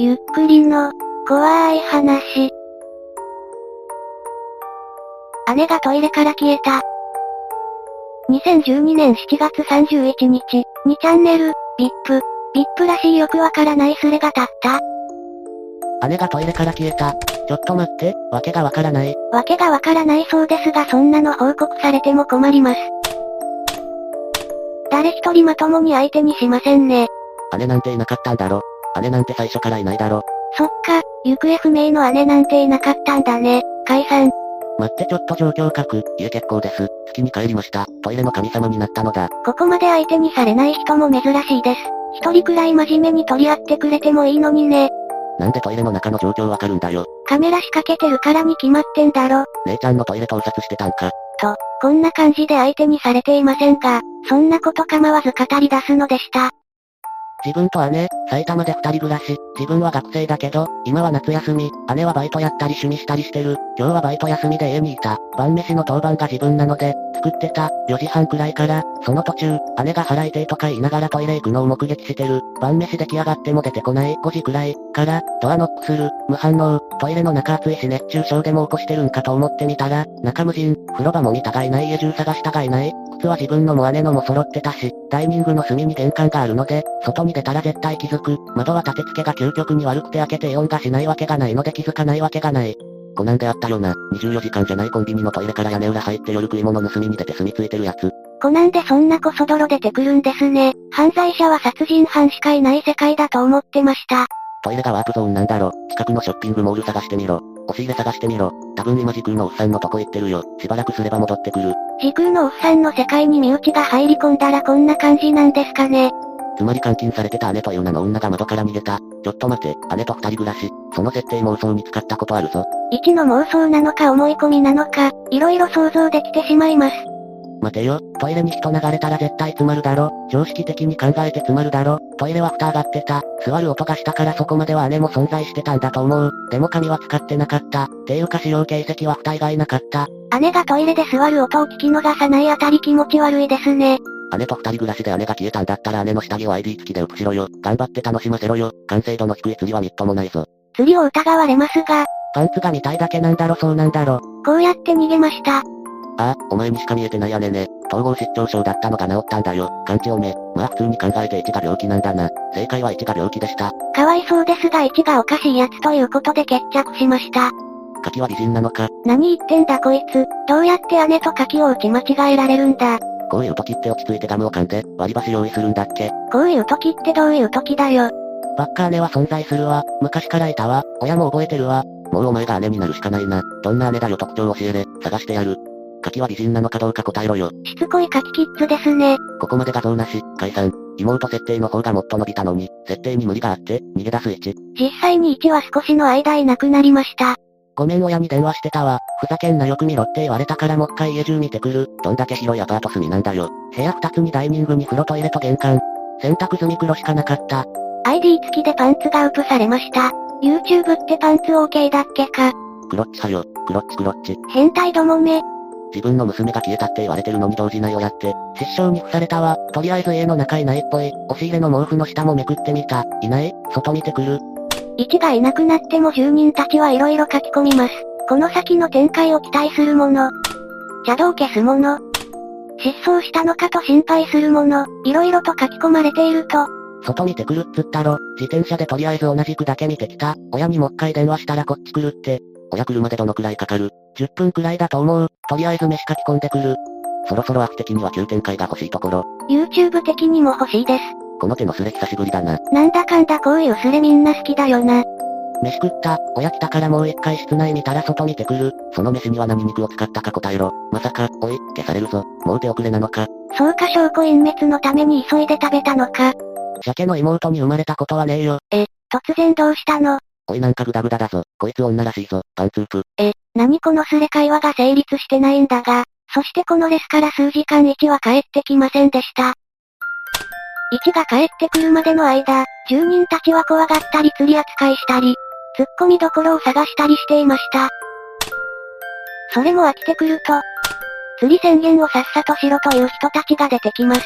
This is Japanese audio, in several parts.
ゆっくりの、怖い話。姉がトイレから消えた。2012年7月31日、2チャンネル、VIP、VIP らしいよくわからないスレが立った。姉がトイレから消えた。ちょっと待って、わけがわからない。わけがわからないそうですがそんなの報告されても困ります。誰一人まともに相手にしませんね。姉なんていなかったんだろ。姉なんて最初からいないだろ。そっか、行方不明の姉なんていなかったんだね。解散。待ってちょっと状況確。家結構です。月に帰りました。トイレの神様になったのだ。ここまで相手にされない人も珍しいです。一人くらい真面目に取り合ってくれてもいいのにね。なんでトイレの中の状況わかるんだよ。カメラ仕掛けてるからに決まってんだろ。姉ちゃんのトイレ盗撮してたんか。と、こんな感じで相手にされていませんが、そんなこと構わず語り出すのでした。自分と姉、埼玉で二人暮らし、自分は学生だけど、今は夏休み、姉はバイトやったり趣味したりしてる、今日はバイト休みで家にいた、晩飯の当番が自分なので、作ってた、4時半くらいから、その途中、姉が払いてとか言いながらトイレ行くのを目撃してる、晩飯出来上がっても出てこない。5時くらい、から、ドアノックする、無反応、トイレの中暑いし熱中症でも起こしてるんかと思ってみたら、中無人、風呂場も見たがいない。家中探したがいない、靴は自分のも姉のも揃ってたし、ダイニングの隅に玄関があるので、外に出たら絶対気づく。窓は立て付けが究極に悪くて開けて音がしないわけがないので気づかないわけがない。コナンであったよな。24時間じゃないコンビニのトイレから屋根裏入って夜食い物盗みに出て住み着いてるやつ。コナンでそんなこそ泥出てくるんですね。犯罪者は殺人犯しかいない世界だと思ってました。トイレがワープゾーンなんだろ。近くのショッピングモール探してみろ。押し入れ探してみろ。多分今時空のおっさんのとこ行ってるよ。しばらくすれば戻ってくる。時空のおっさんの世界に身内が入り込んだらこんな感じなんですかね。つまり監禁されてた姉という名の女が窓から逃げた。ちょっと待て、姉と二人暮らし。その設定妄想に使ったことあるぞ。一の妄想なのか思い込みなのか、色々想像できてしまいます。待てよ、トイレに人流れたら絶対詰まるだろ。常識的に考えて詰まるだろ。トイレは蓋上がってた。座る音がしたからそこまでは姉も存在してたんだと思う。でも髪は使ってなかった。ていうか使用形跡は蓋以外なかった。姉がトイレで座る音を聞き逃さないあたり気持ち悪いですね。姉と二人暮らしで姉が消えたんだったら姉の下着を ID 付きで写しろよ。頑張って楽しませろよ。完成度の低い釣りはみっともないぞ。釣りを疑われますが。パンツが見たいだけなんだろそうなんだろ。こうやって逃げました。ああ、お前にしか見えてない姉ね。統合失調症だったのが治ったんだよ。勘違いめ。まあ普通に考えて1が病気なんだな。正解は1が病気でした。かわいそうですが1がおかしいやつということで決着しました。柿は美人なのか？何言ってんだこいつ。どうやって姉と柿を打ち間違えられるんだ。こういう時って落ち着いてガムを噛んで、割り箸用意するんだっけ？こういう時ってどういう時だよ。バッカ姉は存在するわ。昔からいたわ。親も覚えてるわ。もうお前が姉になるしかないな。どんな姉だよ特徴教えれ。探してやる。柿は美人なのかどうか答えろよ。しつこい柿キッズですね。ここまで画像なし、解散。妹設定の方がもっと伸びたのに、設定に無理があって、逃げ出す1。実際に1は少しの間いなくなりました。ごめん親に電話してたわ。ふざけんなよく見ろって言われたからもっかい家中見てくる。どんだけ広いアパート住みなんだよ。部屋2つにダイニングに風呂トイレと玄関。洗濯済み黒しかなかった。ID 付きでパンツがウプされました。YouTube ってパンツ OK だっけか。クロッチはよ、クロッチクロッチ。変態どもめ。自分の娘が消えたって言われてるのに動じない親って、失笑に付されたわ。とりあえず家の中いないっぽい。押し入れの毛布の下もめくってみた。いない？外見てくる。一がいなくなっても住人たちはいろいろ書き込みます。この先の展開を期待するもの。邪道を消すもの。失踪したのかと心配するもの。いろいろと書き込まれていると。外見てくるっつったろ。自転車でとりあえず同じくだけ見てきた。親にもっかい電話したらこっち来るって。親来るまでどのくらいかかる ?10 分くらいだと思う。とりあえず飯書き込んでくる。そろそろ悪的には急展開が欲しいところ。YouTube 的にも欲しいです。この手のスレ久しぶりだな。なんだかんだこういうスレみんな好きだよな。飯食った。親来たからもう一回室内見たら外見てくる。その飯には何肉を使ったか答えろ。まさか、おい、消されるぞ。もう手遅れなのか。そうか証拠隠滅のために急いで食べたのか。鮭の妹に生まれたことはねえよ。え、突然どうしたの？おいなんかグダグダだぞ。こいつ女らしいぞ。パンツープ。え、何このスレ会話が成立してないんだが。そしてこのレスから数時間1は帰ってきませんでした。1が帰ってくるまでの間、住人たちは怖がったり釣り扱いしたり、突っ込みどころを探したりしていました。それも飽きてくると、釣り宣言をさっさとしろという人たちが出てきます。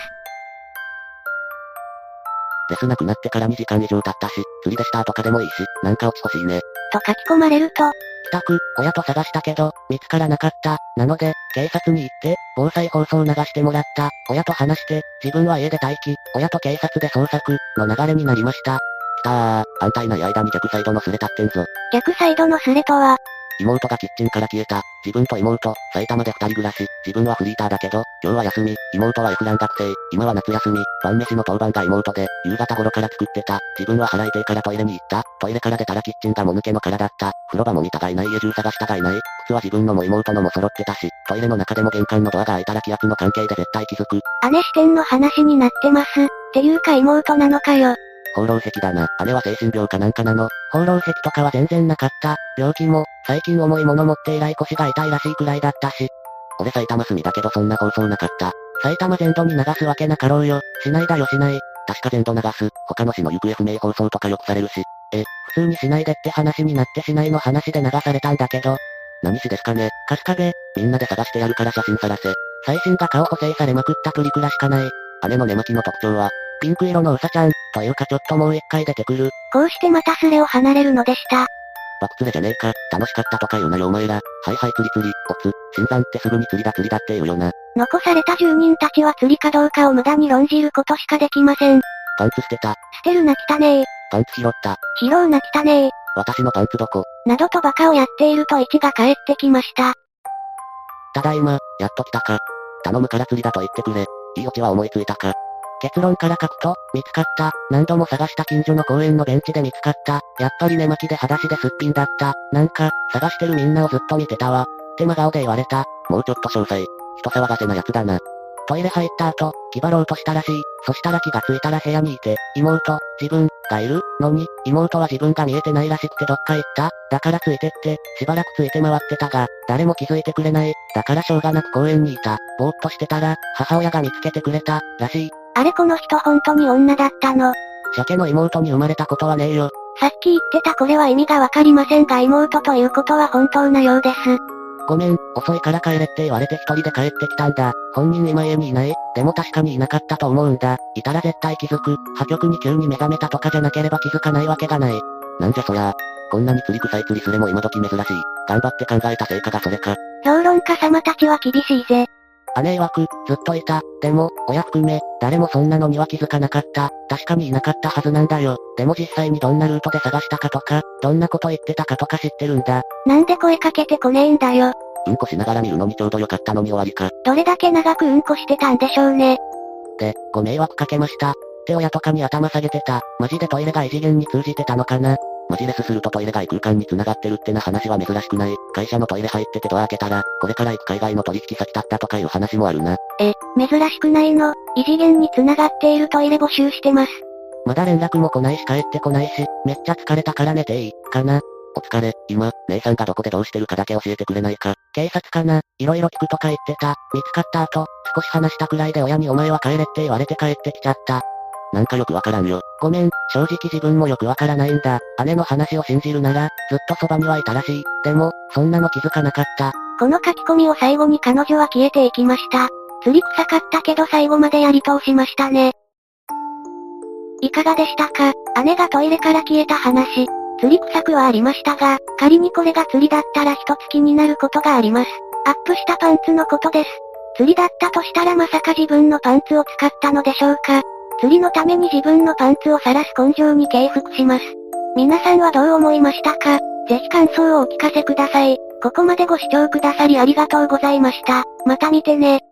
レスなくなってから2時間以上経ったし、釣りでしたとかでもいいし、なんか落ち欲しいね。と書き込まれると、帰宅、親と探したけど、見つからなかった。なので、警察に行って、防災放送を流してもらった。親と話して、自分は家で待機、親と警察で捜索、の流れになりました。来たー、安泰ない間に逆サイドのスレ立ってんぞ。逆サイドのスレとは、妹がキッチンから消えた。自分と妹、埼玉で二人暮らし。自分はフリーターだけど、今日は休み。妹は F ラン学生。今は夏休み。晩飯の当番が妹で、夕方頃から作ってた。自分は腹いてからトイレに行った。トイレから出たらキッチンがもぬけの殻だった。風呂場も見たがいない家中探したがいない。靴は自分のも妹のも揃ってたし、トイレの中でも玄関のドアが開いたら気圧の関係で絶対気づく。姉視点の話になってます。っていうか妹なのかよ。放浪石だな。姉は精神病かなんかなの？放浪石とかは全然なかった。病気も、最近重いもの持って以来腰が痛いらしいくらいだったし。俺埼玉住みだけどそんな放送なかった。埼玉全土に流すわけなかろうよ。しないだよしない。確か全土流す。他の市の行方不明放送とかよくされるし。え、普通にしないでって話になってしないの話で流されたんだけど。何しですかね。春日部、みんなで探してやるから写真さらせ。最新が顔補正されまくったプリクラしかない。姉の寝巻きの特徴は、ピンク色のうさちゃん、というかちょっともう一回出てくる。こうしてまたスレを離れるのでした。バク釣れじゃねえか、楽しかったとか言うなよお前ら。はいはい釣り釣り、おつ、新山ってすぐに釣りだ釣りだって言うよな。残された住人たちは釣りかどうかを無駄に論じることしかできません。パンツ捨てた、捨てるな汚ねえ。パンツ拾った、拾うな汚ねえ。私のパンツどこ？などとバカをやっていると一が帰ってきました。ただいま、やっと来たか。頼むから釣りだと言ってくれ。いいオチは思いついたか。結論から書くと、見つかった。何度も探した近所の公園のベンチで見つかった。やっぱり寝巻きで裸足ですっぴんだった。なんか、探してるみんなをずっと見てたわ。って真顔で言われた。もうちょっと詳細。人騒がせなやつだな。トイレ入った後、気張ろうとしたらしい。そしたら気がついたら部屋にいて、妹、自分、がいる？のに、妹は自分が見えてないらしくてどっか行っただからついてって、しばらくついて回ってたが、誰も気づいてくれない。だからしょうがなく公園にいた。ぼーっとしてたら、母親が見つけてくれた、らしい。あれこの人本当に女だったの？鮭の妹に生まれたことはねえよ。さっき言ってたこれは意味がわかりませんが妹ということは本当なようです。ごめん、遅いから帰れって言われて一人で帰ってきたんだ。本人今家にいない。でも確かにいなかったと思うんだ。いたら絶対気づく。破局に急に目覚めたとかじゃなければ気づかないわけがない。なんじゃそりゃ。こんなに釣り臭い釣りすれも今時珍しい。頑張って考えた成果がそれか。評論家様たちは厳しいぜ。姉曰く、ずっといた。でも、親含め、誰もそんなのには気づかなかった。確かにいなかったはずなんだよ。でも実際にどんなルートで探したかとか、どんなこと言ってたかとか知ってるんだ。なんで声かけてこねえんだよ。うんこしながら見るのにちょうどよかったのに終わりか。どれだけ長くうんこしてたんでしょうね。で、ご迷惑かけました。って親とかに頭下げてた。マジでトイレが異次元に通じてたのかな。マジレスするとトイレが異空間に繋がってるってな話は珍しくない。会社のトイレ入っててドア開けたら、これから行く海外の取引先だったとかいう話もあるな。え、珍しくないの？異次元に繋がっているトイレ募集してます。まだ連絡も来ないし帰ってこないし、めっちゃ疲れたから寝ていい、かな。お疲れ、今、姉さんがどこでどうしてるかだけ教えてくれないか。警察かな、いろいろ聞くとか言ってた。見つかった後、少し話したくらいで親にお前は帰れって言われて帰ってきちゃった。なんかよくわからんよ。ごめん、正直自分もよくわからないんだ。姉の話を信じるなら、ずっとそばにはいたらしい。でも、そんなの気づかなかった。この書き込みを最後に彼女は消えていきました。釣り臭かったけど最後までやり通しましたね。いかがでしたか？姉がトイレから消えた話。釣り臭くはありましたが、仮にこれが釣りだったら一つ気になることがあります。アップしたパンツのことです。釣りだったとしたらまさか自分のパンツを使ったのでしょうか？釣りのために自分のパンツを晒す根性に敬服します。皆さんはどう思いましたか？ぜひ感想をお聞かせください。ここまでご視聴くださりありがとうございました。また見てね。